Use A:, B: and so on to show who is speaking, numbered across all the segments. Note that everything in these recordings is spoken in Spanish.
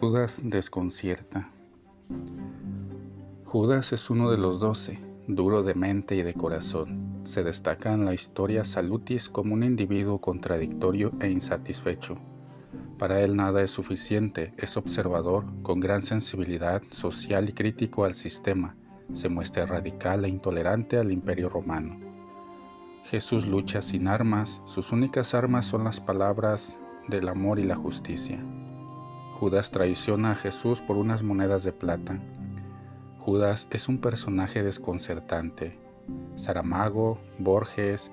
A: Judas desconcierta. Judas es uno de los doce, duro de mente y de corazón. Se destaca en la historia Salutis como un individuo contradictorio e insatisfecho. Para él nada es suficiente, es observador, con gran sensibilidad social y crítico al sistema. Se muestra radical e intolerante al imperio romano. Jesús lucha sin armas, sus únicas armas son las palabras del amor y la justicia. Judas traiciona a Jesús por unas monedas de plata. Judas es un personaje desconcertante. Saramago, Borges,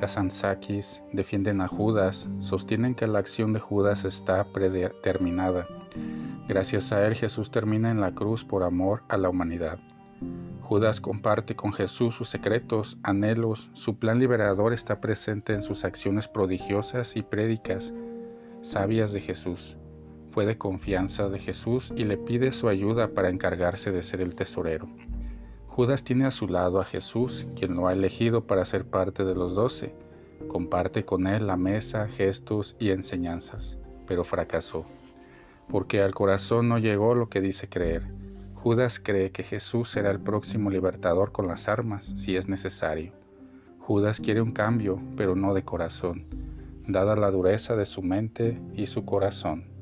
A: Kazantzakis defienden a Judas, sostienen que la acción de Judas está predeterminada. Gracias a él Jesús termina en la cruz por amor a la humanidad. Judas comparte con Jesús sus secretos, anhelos, su plan liberador está presente en sus acciones prodigiosas y prédicas, sabias de Jesús fue de confianza de Jesús y le pide su ayuda para encargarse de ser el tesorero. Judas tiene a su lado a Jesús, quien lo ha elegido para ser parte de los doce. Comparte con él la mesa, gestos y enseñanzas, pero fracasó, porque al corazón no llegó lo que dice creer. Judas cree que Jesús será el próximo libertador con las armas, si es necesario. Judas quiere un cambio, pero no de corazón, dada la dureza de su mente y su corazón.